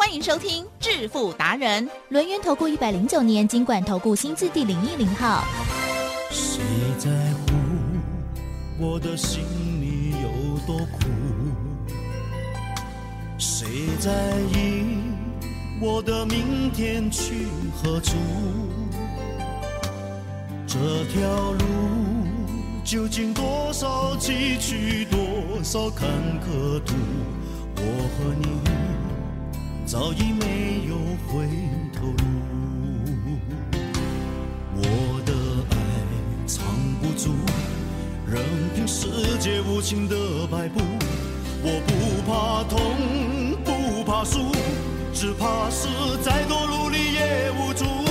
欢迎收听致富达人，轮源投顾一百零九年经管投顾新字第零一零号。谁在乎我的心里有多苦？谁在意我的明天去何处？这条路究竟多少崎岖，多少坎坷途？我和你早已没有回头路。我的爱藏不住，任凭世界无情的摆布。我不怕痛，不怕输，只怕是再多努力也无助。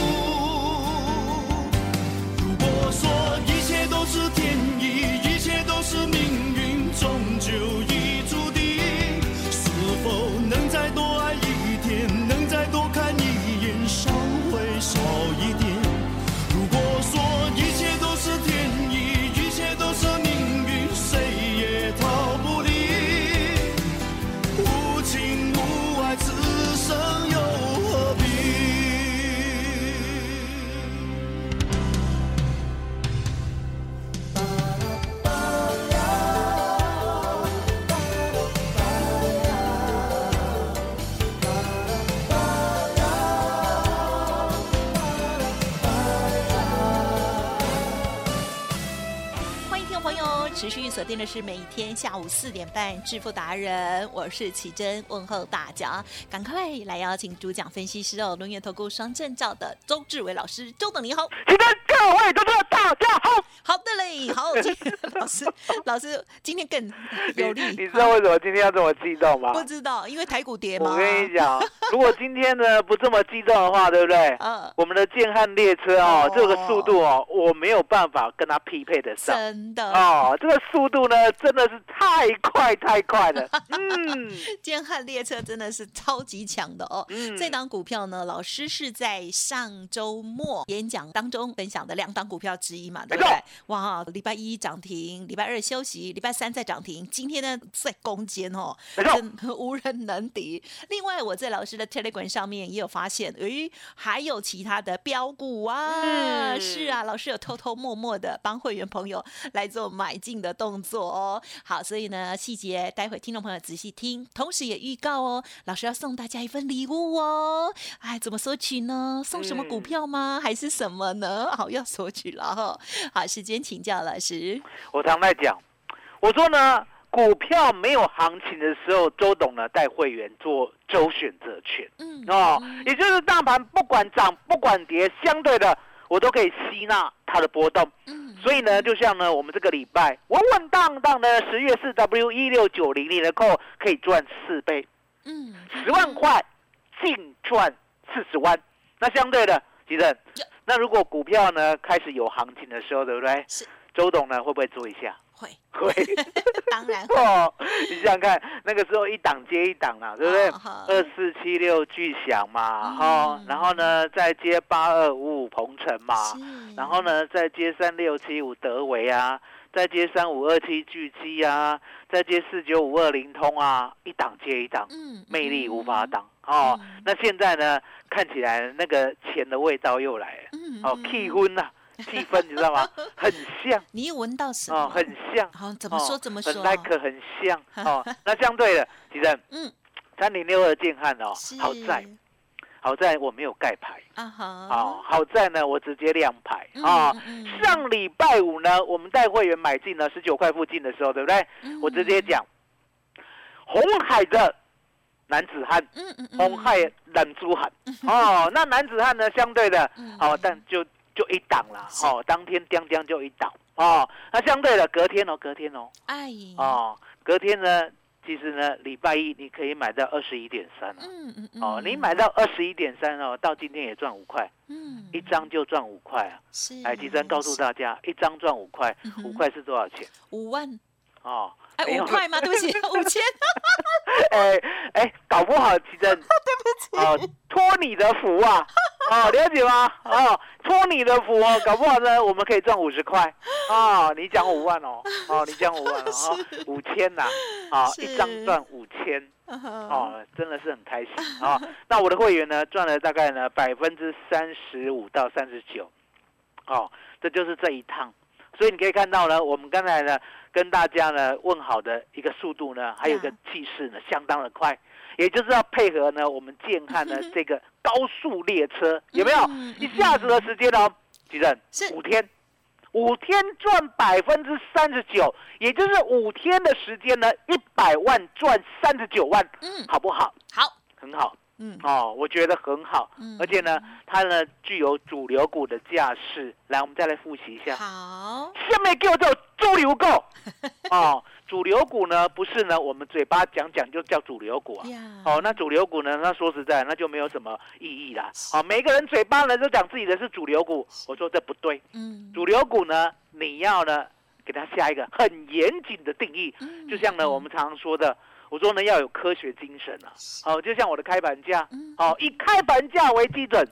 锁定的是每天下午四点半致富达人，我是奇珍，问候大家，赶快来邀请主讲分析师哦，轮源投顾双证照的周志伟老师，周董你好。请跟各位投资者大家好。好的嘞，好，今天 老师老师今天更有力，你知道为什么今天要这么激动吗？不知道，因为台股跌嘛。我跟你讲，如果今天呢不这么激动的话，对不对？嗯我们的建汉列车哦哦，这个速度哦，我没有办法跟它匹配得上。真的，哦，这个速度呢，真的是太快太快了。嗯建汉列车真的是超级强的哦。嗯这档股票呢，老师是在上周末演讲当中分享的两档股票之一嘛，对不对？哇，礼拜一涨停，礼拜二休息，礼拜三再涨停，今天呢在攻坚哦，无人能敌。另外，我在老师的 Telegram 上面也有发现，诶，还有其他的标股啊，嗯是啊，老师有偷偷摸摸的帮会员朋友来做买进的动作哦。好，所以呢，细节待会听众朋友仔细听，同时也预告哦，老师要送大家一份礼物哦。哎，怎么索取呢？送什么股嗯票吗？还是什么呢？好，要索取了哈。好，时间请教老师。我常在讲，我说呢，股票没有行情的时候，周董呢带会员做周选择权。嗯，哦，也就是大盘不管涨不管跌，相对的我都可以吸纳它的波动。嗯，所以呢，就像呢，我们这个礼拜稳稳当当的十月四 W 一六九零零的扣可以赚四倍，嗯，十万块净赚四十万。那相对的，吉正呀，那如果股票呢开始有行情的时候，对不对？是周董呢会不会做一下？会，会 当然会。哦，你想想看，那个时候一档接一档啊，对不对？二四七六巨响嘛，哈、嗯然后呢再接八二五五鹏程嘛，然后呢再接三六七五德维啊，再接三五二七巨基啊，再接四九五二零通啊，一档接一档，嗯魅力无法挡哦。嗯那现在呢，看起来那个钱的味道又来了，嗯哦，气氛呐、气氛你知道吗？很像你一闻到什么？哦，很像。好，怎么说哦怎么说？很 like 很像 哦。那相对的，其实嗯，三零六二建汉哦，好在好在我没有盖牌啊哈，哦，好在呢我直接亮牌嗯啊。上礼拜五呢，我们带会员买进了十九块附近的时候，对不对？嗯我直接讲，红海的男子汉，嗯嗯嗯红海男子汉 哦。那男子汉呢，相对的嗯哦，但就就一档了哦，当天将将就一档哦。那相对的隔天哦，隔天哦。哎哦，隔天呢其实呢，礼拜一你可以买到二十一点三嗯嗯嗯，哦，你买到二十一点三哦，到今天也赚五块，嗯一张就赚五块啊！是哎，吉珍告诉大家，一张赚五块五块是多少钱？五万，哦，哎五块吗？对不起，五千，哎哎，搞不好奇珍，对不起，哦，托你的福啊，哦，了解吗？哦，托你的福哦，搞不好呢，我们可以赚五十块，哦，你讲五万哦，哦，你讲五万哦，哦五千呐，啊，是。一张赚五千，哦，哦，真的是很开心。啊、那我的会员呢，赚了大概呢百分之三十五到三十九，哦，这就是这一趟。所以你可以看到呢，我们刚才呢跟大家呢问好的一个速度呢，还有一个气势呢，相当的快，也就是要配合呢我们建汉呢这个高速列车，有没有？嗯一下子的时间哦，吉正五天，五天赚百分之三十九，也就是五天的时间呢，一百万赚三十九万，嗯，好不好？好，很好嗯哦，我觉得很好，嗯而且呢，它呢具有主流股的架势。来，我们再来复习一下，好，下面给我做主流股哦。主流股呢，不是呢我们嘴巴讲讲就叫主流股啊。呀，哦，那主流股呢？那说实在，那就没有什么意义啦。哦，每个人嘴巴呢都讲自己的是主流股，我说这不对。嗯，主流股呢，你要呢给它下一个很严谨的定义，嗯就像呢我们常常说的，我说呢要有科学精神啊。哦，就像我的开盘价，好哦，以开盘价为基准，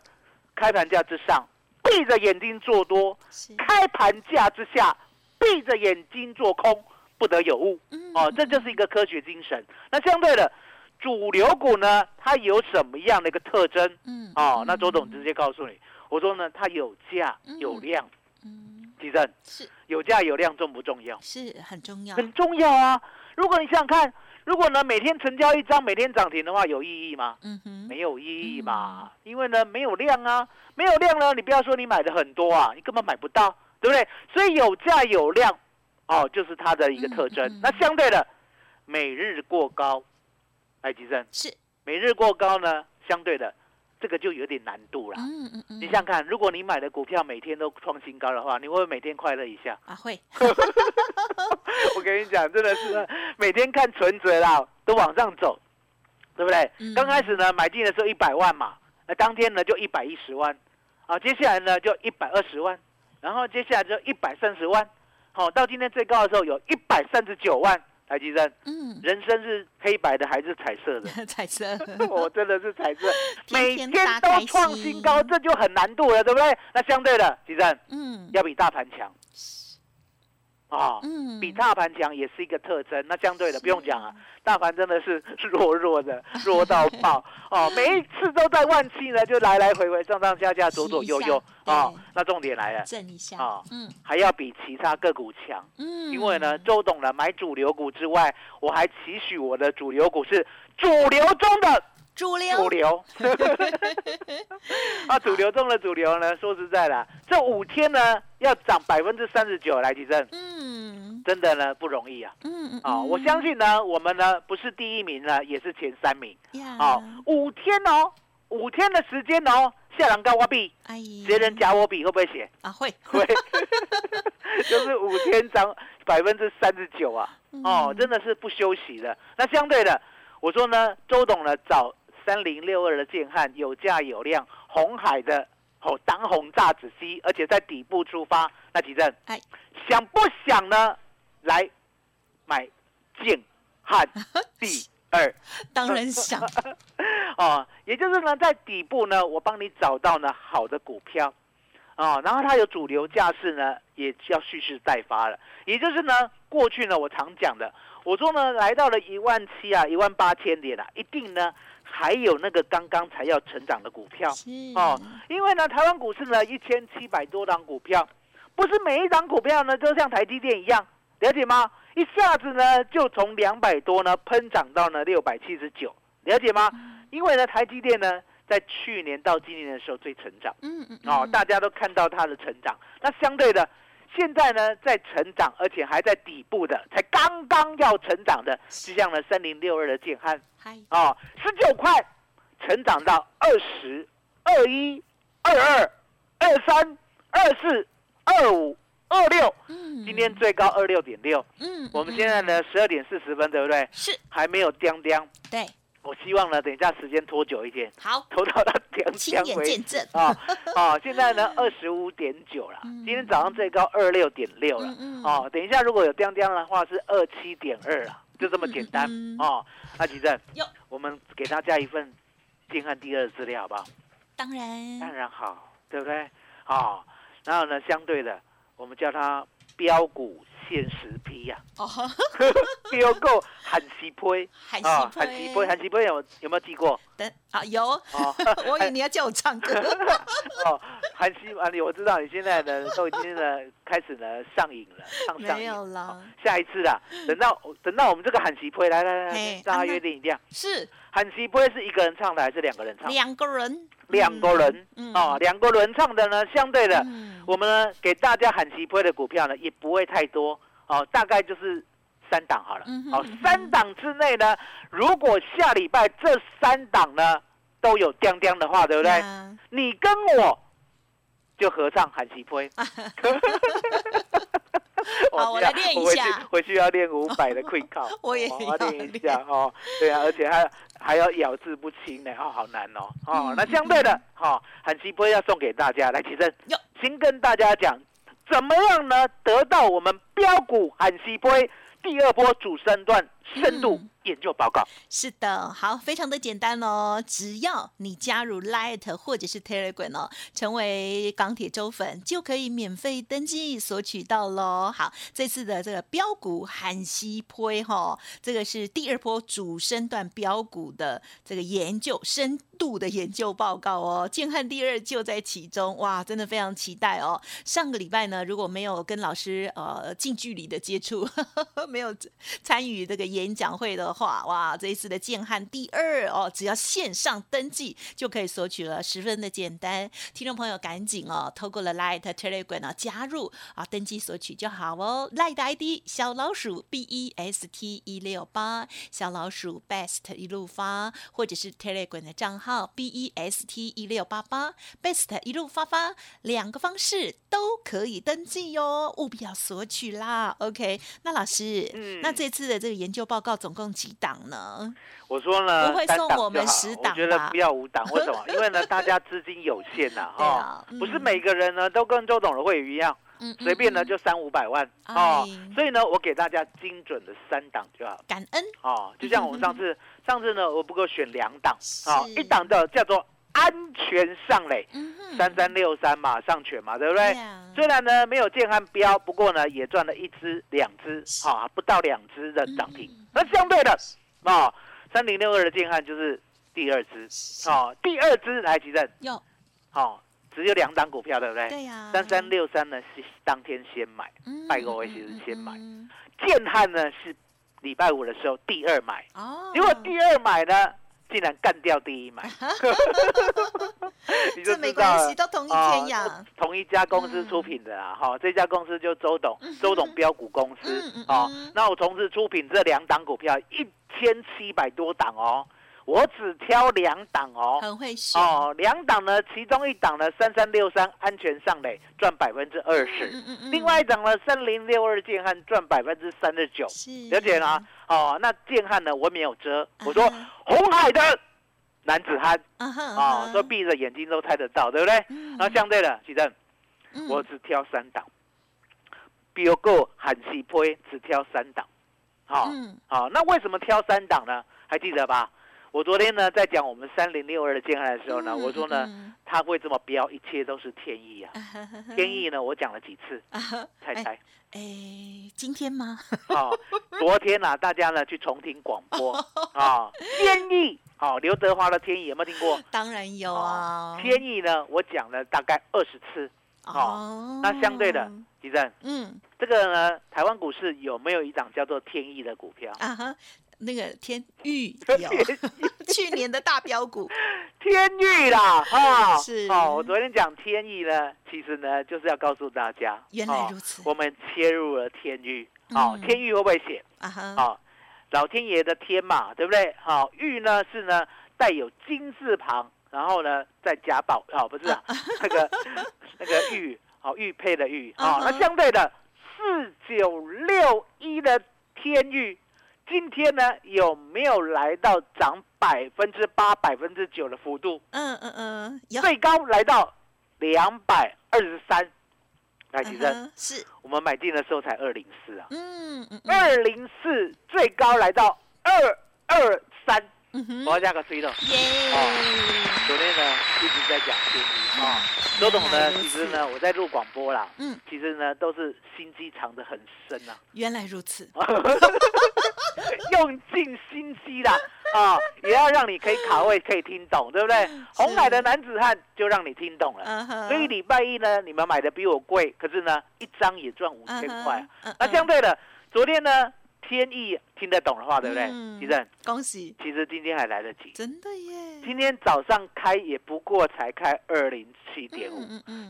开盘价之上闭着眼睛做多，是，开盘价之下闭着眼睛做空，不得有误。嗯哦，这就是一个科学精神。那相对的，主流股呢，它有什么样的一个特征？嗯哦，那周董直接告诉你，我说呢，它有价有量。嗯其正，是有价有量重不重要？是很重要，很重要啊！如果你想想看，如果呢每天成交一张，每天涨停的话，有意义吗？嗯哼，没有意义嘛，因为呢没有量啊，没有量呢，你不要说你买的很多啊，你根本买不到，对不对？所以有价有量，哦，就是它的一个特征。嗯嗯那相对的，每日过高，哎，吉生，是，每日过高呢，相对的，这个就有点难度了。嗯嗯嗯，你想想看，如果你买的股票每天都创新高的话，你会不会每天快乐一下？啊会，我跟你讲，真的是每天看存折啦，都往上走，对不对？嗯刚开始呢，买进的时候一百万嘛，那当天呢就一百一十万，啊，接下来呢就一百二十万，然后接下来就一百三十万，好、到今天最高的时候有一百三十九万。台积电，嗯，人生是黑白的还是彩色的？彩色，我真的是彩色，天每天天都创新高，这就很难度了，对不对？那相对的，吉正嗯。要比大盘强啊。嗯，比大盘强也是一个特征。那相对的不用讲啊，大盘真的是 弱弱的，弱到爆哦！每一次都在万七呢，就来来回回、上上下下、左左右右哦。那重点来了，震一下啊，嗯还要比其他个股强，嗯，因为呢，周董呢买主流股之外，我还期许我的主流股是主流中的主流主流。啊，主流中的主流呢，说实在的，这五天呢要涨百分之三十九来提振，嗯真的呢不容易啊。嗯嗯啊、我相信呢，我们呢不是第一名呢，也是前三名。呀，啊、五天哦，五天的时间哦，下栏高我比，阿姨，别人夹我笔会不会写？啊会会，就是五天涨百分之三十九啊！哦，真的是不休息的。那相对的，我说呢，周董呢找三零六二的建汉有价有量，红海的哦当红炸子鸡，而且在底部出发，那几阵哎，想不想呢？来买建汉 第二。当然想，哦，也就是呢，在底部呢，我帮你找到呢好的股票，哦，然后它有主流架势呢，也要蓄势待发了。也就是呢，过去呢，我常讲的，我说呢，来到了一万七啊，一万八千点啊，一定呢还有那个刚刚才要成长的股票哦，因为呢，台湾股市呢一千七百多档股票，不是每一档股票呢都像台积电一样，了解吗？一下子呢就从两百多呢喷涨到呢六百七十九，了解吗？因为呢，台积电呢在去年到今年的时候最成长。嗯嗯哦，嗯大家都看到它的成长。那相对的，现在呢在成长，而且还在底部的，才刚刚要成长的，就像呢三零六二的建汉嗨哦，十九块成长到二十二一、二二、二三、二四、二五、二六，嗯今天最高二六点六。嗯，我们现在呢十二点四十分，对不对？是还没有叮叮。对，我希望呢，等一下时间拖久一点，好，拖到它叮亲叮为证，啊啊！现在呢二十五点九了，嗯今天早上最高二六点六了嗯嗯哦。等一下如果有叮叮的话是二七点二了，就这么简单哦。那吉正，我们给大家一份建汉第二的资料好不好？当然当然好，对不对？好，然后呢，相对的，我们叫它标股限时批呀、哦，标股喊西推韩啊，喜喊西批，喊西批有有没有记过？等啊有，哦，我以为你要叫我唱歌，哦，韩西啊，你我知道你现在呢 都已经呢开始呢上瘾了，上上没瘾。下一次啦，等到等到我们这个喊西推来来来大家约定一下，是。喊西推是一个人唱的还是两个人唱？两个人，两个人嗯哦，两个人唱的呢，相对的，嗯。我们呢给大家喊齐推的股票呢，也不会太多哦，大概就是三档好了。哦三档之内呢，如果下礼拜这三档呢都有叮叮的话，对不对？呀。你跟我就合唱喊齐推。好我来练一下回去要练五百的 quick call，我也哦要练一下哦。对啊，而且还还要咬字不清呢，哦，好难哦。哦，那相对的，哈，喊齐推要送给大家，来起身哟，先跟大家讲，怎么样呢？得到我们标股喊起波第二波主升段深度嗯研究报告。是的，好，非常的简单哦，只要你加入 Light 或者是 Telegram 哦，成为钢铁周粉，就可以免费登记索取到喽。好，这次的这个标股韩西坡哈，这个是第二波主升段标股的这个研究深度的研究报告哦，建汉第二就在其中，哇，真的非常期待哦。上个礼拜呢，如果没有跟老师呃近距离的接触，没有参与这个演讲会的话，哇，这一次的建汉第二哦，只要线上登记就可以索取了，十分的简单。听众朋友赶紧哦，透过了 Light Telegram 啊加入啊，登记索取就好哦。Light ID 小老鼠 B E S T 一六八，小老鼠 Best 一路发，或者是 Telegram 的账号 B E S T 一六八八 Best 一路发发，两个方式都可以登记哟，务必要索取啦。OK，那老师，嗯那这次的这个研究报告总共几档呢？我说呢，不会送我们十档我觉得不要五档，为什么？因为呢，大家资金有限呐，对哈啊，不是嗯每个人呢都跟周董的会员一样，嗯，随便呢就三五百万哦哎，所以呢，我给大家精准的三档就好感恩哦。就像我们上次，上次呢，我不过选两档哦，一档的叫做安全上垒，嗯哼。三三六三嘛，上全嘛，对不对？呀。虽然呢没有建汉标，不过呢也赚了一只、两只，是。啊，不到两只的涨停。嗯。那相对的，啊，三零六二的建汉就是第二只，好哦，第二只来吉正，哟，哦，只有两档股票，对不对？对呀，三三六三呢是当天先买，嗯拜个位其实先买。嗯。建汉呢是礼拜五的时候第二买，哦，结果第二买呢竟然干掉第一买，你就这没关系，。都同一天呀。哦，同一家公司出品的啦，哈、这家公司就周董，周董标股公司。嗯嗯，哦嗯，那我同时出品这两档股票一千七百多档哦，我只挑两档哦，很会选，哦，两档呢，其中一档呢三三六三安全上垒赚百分之二十，嗯嗯嗯另外一档呢三零六二建汉赚百分之三十九，是。了解吗？哦，那建汉呢我没有遮，我说红海的男子汉。啊哈啊，说闭着眼睛都猜得到，对不对？嗯。那相对的，奇正，嗯。我只挑三档，标股喊西推只挑三档，好、嗯。好，那为什么挑三档呢？还记得吧？我昨天呢在讲我们三零六二的建汉的时候呢，嗯我说呢嗯它会这么标，一切都是天意啊。嗯 天意呢，我讲了几次，猜猜？哎，今天吗？哦，昨天啊，大家呢去重听广播啊，天意，哦，刘德华的天意有没有听过？当然有啊，天意呢，我讲了大概二十次。哦那相对的，吉正，嗯这个呢，台湾股市有没有一档叫做天意的股票？啊哈，那个天域有 去年的大标股，天域啦，哈、是哦，我昨天讲天域呢，其实呢就是要告诉大家，原来哦如此我们切入了天域，哦，嗯天域会不会写？啊哈，哦，老天爷的天嘛，对不对？好、玉呢是呢带有金字旁，然后呢再加宝，哦，不是啊，那个 那个玉，好、玉佩的玉嗯啊。那相对的，四九六一的天域，今天呢有没有来到涨百分之八、百分之九的幅度？嗯嗯嗯，有。最高来到两百二十三。来，其实嗯是，我们买进的时候才二零四啊，嗯嗯嗯。二零四最高来到二二三，我要加个 C 的。耶，昨天呢一直在讲周董呢其实呢我在录广播啦，嗯，其实呢都是心机藏得很深啊，原来如此，用尽心机啦啊，也要让你可以卡位可以听懂，对不对？红海的男子汉就让你听懂了。所以礼拜一呢，你们买的比我贵，可是呢，一张也赚五千块。那相对的，昨天呢，天意听得懂的话，对不对？嗯其正，恭喜，其实今天还来得及。真的耶，今天早上开也不过才开二零七点五，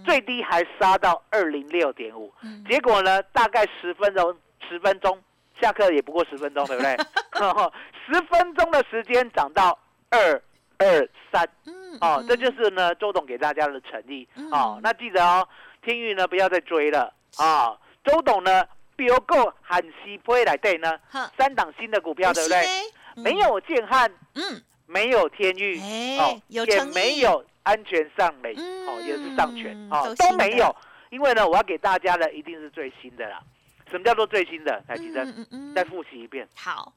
最低还杀到二零六点五，嗯结果呢，大概十分钟，十分钟下课也不过十分钟，对不对？十分钟的时间涨到二二三，嗯哦，这就是呢周董给大家的诚意嗯哦。那记得哦，天宇呢不要再追了啊。周董呢标购喊西不会来对呢，三档新的股票，对不对？对没，有建汉，嗯没有天域，哎哦，也没有安全上垒，嗯哦，也是上权，都哦，都没有。因为呢，我要给大家的一定是最新的啦。什么叫做最新的？台积电，嗯嗯再复习一遍。好，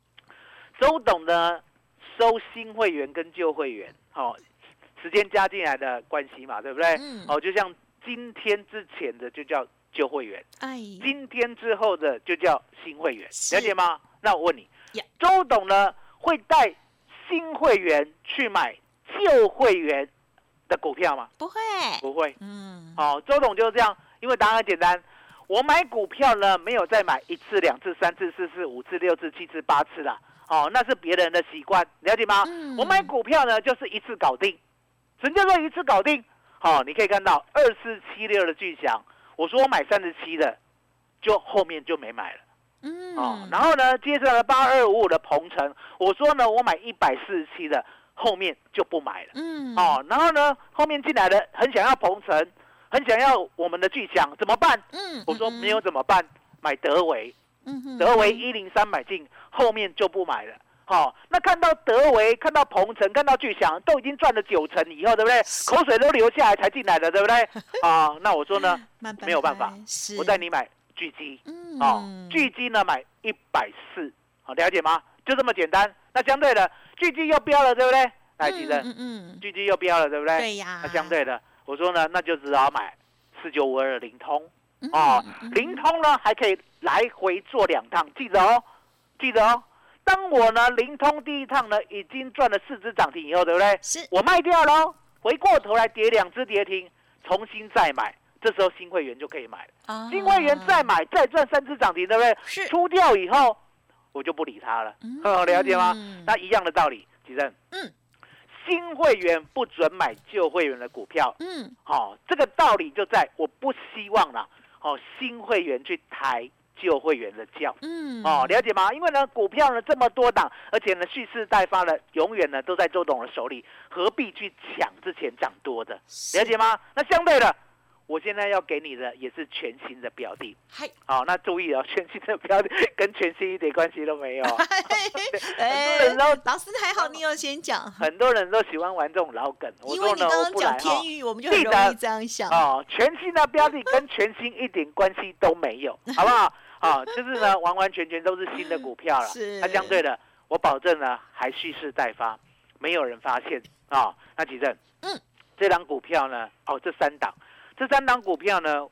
周董呢收新会员跟旧会员，哦，时间加进来的关系嘛，对不对？嗯哦，就像今天之前的就叫旧会员，哎，今天之后的就叫新会员，是了解吗？那我问你，周董呢会带新会员去买旧会员的股票吗？不会，不会。嗯，哦，周董就是这样，因为答案很简单，我买股票呢没有再买一次、两次、三次、四次、五次、六次、七次、八次啦。哦，那是别人的习惯，了解吗？嗯我买股票呢就是一次搞定，什么叫做一次搞定？好、你可以看到二四七六的巨响，我说我买三十七的，就后面就没买了。嗯，哦，然后呢，接着呢八二五五的鹏程，我说呢我买一百四十七的，后面就不买了。嗯，哦，然后呢，后面进来的很想要鹏程，很想要我们的巨响，怎么办？嗯，我说没有怎么办？买德维，德维一零三买进，后面就不买了。好、那看到德维，看到鹏程，看到巨响，都已经赚了九成以后，对不对？口水都流下来才进来的，对不对？啊，那我说呢，没有办法，是，我带你买巨基，嗯，哦，巨基呢买一百四，好了解吗？就这么简单。那相对的，巨基又飙了，对不对？来，记得嗯嗯，巨基又飙了，对不对？对呀，那相对的，我说呢，那就只好买四九五二的灵通嗯哦灵通呢还可以来回做两趟，记得哦，记得哦。当我呢灵通第一趟呢已经赚了四只涨停以后，对不对？是，我卖掉喽，回过头来跌两只跌停，重新再买，这时候新会员就可以买了。啊新会员再买再赚三只涨停，对不对？是，出掉以后，我就不理他了，嗯哦，了解吗？嗯那一样的道理，吉正，嗯，新会员不准买旧会员的股票，嗯，好、这个道理就在我不希望啦，哦，新会员去抬旧会员的轿。嗯，哦，了解吗？因为呢，股票呢这么多档，而且呢蓄势待发的，永远呢都在周董的手里，何必去抢之前涨多的？是了解吗？那相对的，我现在要给你的也是全新的标的。嗨，好、那注意哦，全新的标的跟全新一点关系都没有。哎很多人都老师还好，你有先讲，很多人都喜欢玩这种老梗，我因为说呢，你刚刚。讲天域，我们就很容易这样想。哦，全新的标的跟全新一点关系都没有，好不好？啊，就是呢，完完全全都是新的股票了。是那相对的，我保证呢，还蓄势待发，没有人发现啊。那吉正，嗯，这档股票呢，哦，这三档，这三档股票呢，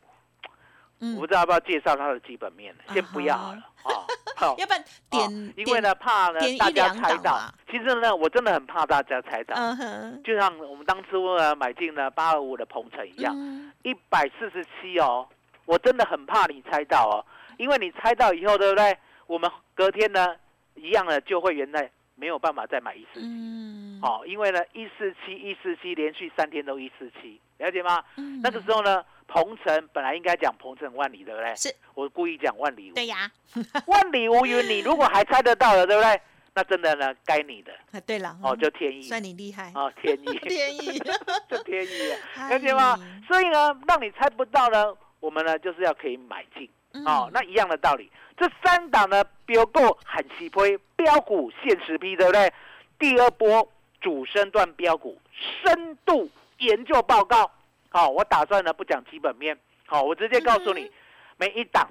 嗯我不知道要不要介绍它的基本面，先不要好了啊。好，要不然哦点，因为呢，怕呢大家猜到。其实呢，我真的很怕大家猜到。嗯哼，就像我们当初呢买进了八二五的鹏程一样，嗯一百四十七哦，我真的很怕你猜到哦，因为你猜到以后，对不对？我们隔天呢，一样的就会原来没有办法再买一四七，嗯，哦，因为呢一四七一四七连续三天都一四七，了解吗？嗯。那个时候呢，鹏程本来应该讲鹏程万里，对不对？是，我故意讲万里无对呀，万里无云，你如果还猜得到了，对不对？那真的呢，该你的。啊对了，哦，嗯。就天意。算你厉害，哦，天意，天意，就天意了解吗？所以呢，让你猜不到呢，我们呢就是要可以买进。嗯。哦，那一样的道理，这三档呢标购很齐推，标股限时批，对不对？第二波主升段标股深度研究报告，好、我打算呢不讲基本面，好、我直接告诉你，嗯每一档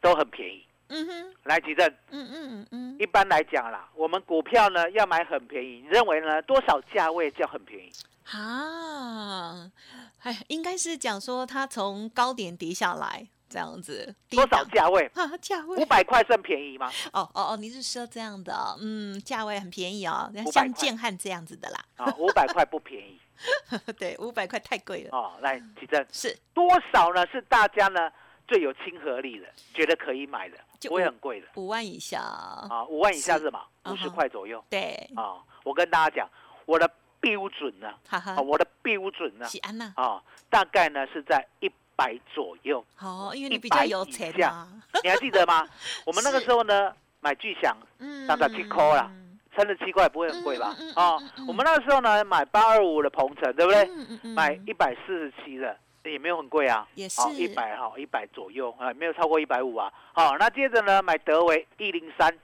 都很便宜。嗯哼，来，吉正，嗯嗯嗯。一般来讲啦，我们股票呢要买很便宜，你认为呢多少价位叫很便宜？啊，哎，应该是讲说它从高点跌下来这样子，多少档。价位？啊？价位。五百块算便宜吗？哦哦哦，你是说这样的哦，嗯，价位很便宜哦，像块。建汉这样子的啦，啊，五百块不便宜。对，五百块太贵了，哦。来，吉正，是。多少呢？是大家呢最有亲和力的，觉得可以买的，就不会很贵的。五万以下，啊，五万以下是。是嘛？五十块左右。对，啊。我跟大家讲，我的标准呢，哈哈。啊，，我的标准呢，喜安呐，啊，大概呢是在一百左右。好，因为你比较有钱100以下嘛，你还记得吗？我们那个时候呢，买巨响嗯三十七块啦三十七块不会很贵吧嗯嗯嗯？啊嗯嗯，我们那个时候呢买八二五的鹏程，对不对？买一百四十七的也没有很贵啊，也是好一百哈一百左右啊，没有超过一百五啊。好，那接着呢买德维一零三，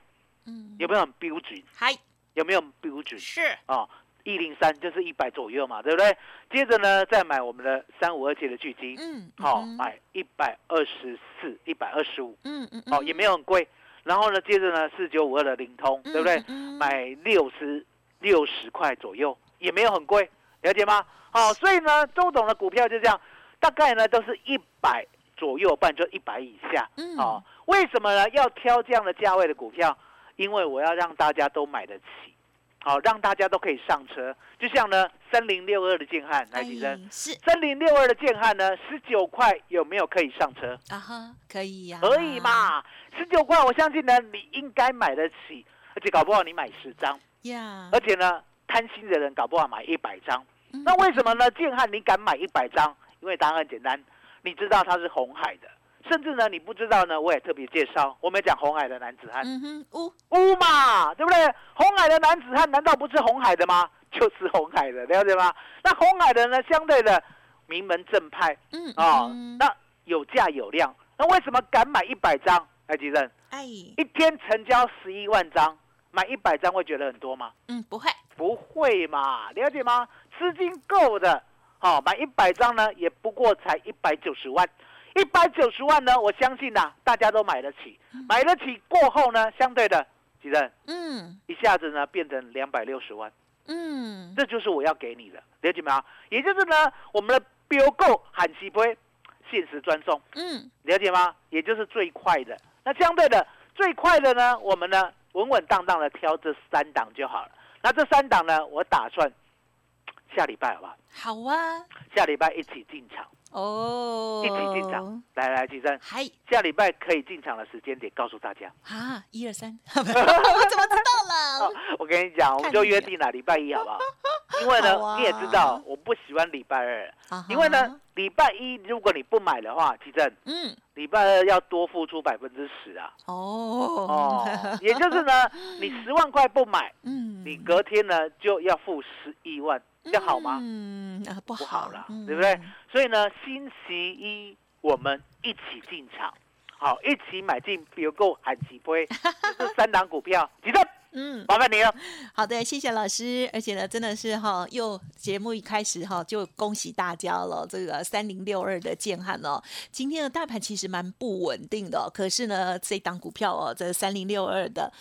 嗯有没有很标准？嗨，有没有很标准？是，啊，一零三就是一百左右嘛，对不对？接着呢再买我们的三五二七的巨基，嗯，好、嗯买一百二十四、一百二十五，嗯嗯，哦，也没有很贵。然后呢，接着呢四九五二的灵通，对不对？嗯？买六十六十块左右，也没有很贵，了解吗？好、所以呢，周董的股票就这样，大概呢都是一百左右，不然就一百以下。嗯哦，为什么呢？要挑这样的价位的股票？因为我要让大家都买得起，好、让大家都可以上车。就像呢，三零六二的建汉，来几声？哎是三零六二的建汉呢，十九块有没有可以上车？啊哈，可以呀，可以？嘛？十九块，我相信呢，你应该买得起，而且搞不好你买十张，呀，而且呢，贪心的人搞不好买一百张。嗯那为什么呢？建汉你敢买一百张？因为答案很简单，你知道它是红海的，甚至呢你不知道呢，我也特别介绍，我们讲红海的男子汉，嗯哼，呜，乌嘛，对不对？红海的男子汉难道不是红海的吗？就是红海的，了解吗？那红海的呢，相对的名门正派嗯啊、嗯那有价有量。那为什么敢买一百张？来，吉正，哎，一天成交十一万张，买一百张会觉得很多吗？嗯，不会，不会嘛，了解吗？资金够的，好、买一百张呢，也不过才一百九十万，一百九十万呢，我相信呐、大家都买得起，买得起过后呢，相对的，几任嗯一下子呢变成两百六十万，嗯，这就是我要给你的，了解吗？也就是呢，我们的标购喊起杯，限时专送，嗯了解吗？也就是最快的。那相对的，最快的呢，我们呢稳稳当当的挑这三档就好了。那这三档呢，我打算下礼拜好不好？好啊，下礼拜一起进场，哦，一起进场。来来，吉生，嗨下礼拜可以进场的时间点告诉大家。啊，一二三，我怎么知道了？我跟你讲，我们就约定了礼拜一好不好？因为呢，啊。你也知道，我不喜欢礼拜二，啊因为呢，，礼拜一如果你不买的话，吉正，嗯，礼拜二要多付出百分之十啊。哦。哦，也就是呢，你十万块不买，嗯，你隔天呢就要付十一万，这样好吗？嗯，啊，不不好好啦嗯。对不对？所以呢，星期一我们一起进场，好，一起买进比如购喊起杯，这三档股票，嗯，麻烦你了。好的，谢谢老师，而且呢，真的是哈，又节目一开始哈，就恭喜大家了。这个三零六二的建汉哦，今天的大盘其实蛮不稳定的哦、可是呢，这档股票哦，这三零六二的。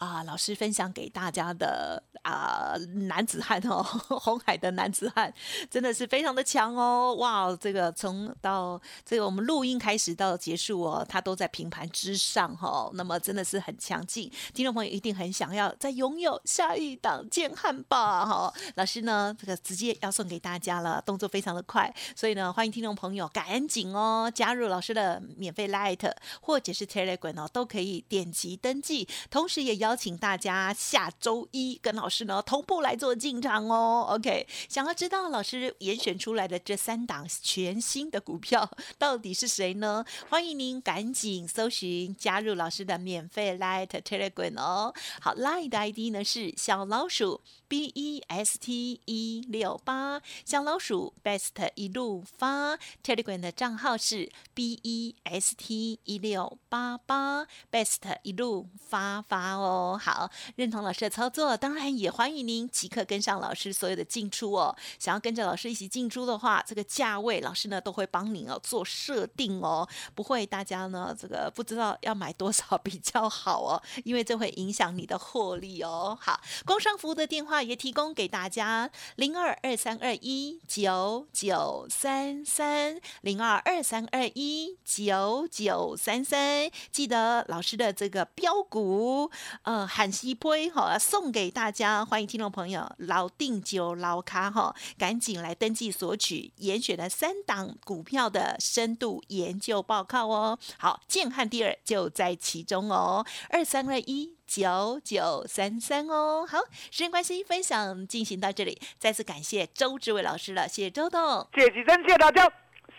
啊，老师分享给大家的啊，男子汉哦，红海的男子汉真的是非常的强哦，哇，这个从到这个我们录音开始到结束哦，他都在平盘之上哈、哦，那么真的是很强劲，听众朋友一定很想要再拥有下一档建汉吧哈、老师呢，这个直接要送给大家了，动作非常的快，所以呢，欢迎听众朋友赶紧哦加入老师的免费 Light 或者是 Telegram 哦，都可以点击登记，同时也邀邀请大家下周一跟老师呢同步来做进场哦。OK，想要知道老师严选出来的这三档全新的股票到底是谁呢？欢迎您赶紧搜寻加入老师的免费 Light Telegram 哦。好，Light 的 ID 呢是小老鼠 B E S T 一六八，小老鼠 Best 一路发 Telegram 的账号是 B E S T 一六八八 Best 一路发发哦。好，认同老师的操作，当然也欢迎您即刻跟上老师所有的进出哦。想要跟着老师一起进出的话，这个价位老师呢都会帮您哦做设定哦，不会大家呢这个不知道要买多少比较好哦，因为这会影响你的获利哦。好，工商服务的电话也提供给大家零二二三二一九九三三零二二三二一九九三三，记得老师的这个标股呃喊西杯哈送给大家，欢迎听众朋友老定酒老卡哈，赶紧来登记索取严选的三档股票的深度研究报告哦。好，建汉第二就在其中哦，二三二一九九三三哦。好，时间关系，分享进行到这里，再次感谢周志伟老师了，谢谢周董。谢谢真，谢谢大家，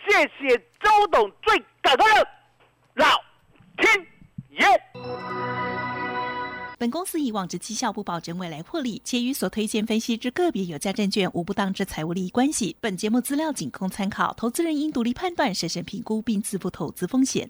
谢谢周董，最感动的老天爷。本公司以往之绩效不保证未来获利，且与所推荐分析之个别有价证券无不当之财务利益关系。本节目资料仅供参考，投资人应独立判断、审慎评估并自负投资风险。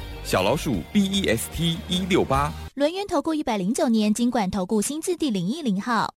小老鼠 B E S T 一六八。轮源投顾一百零九年经管投顾新字第零一零号。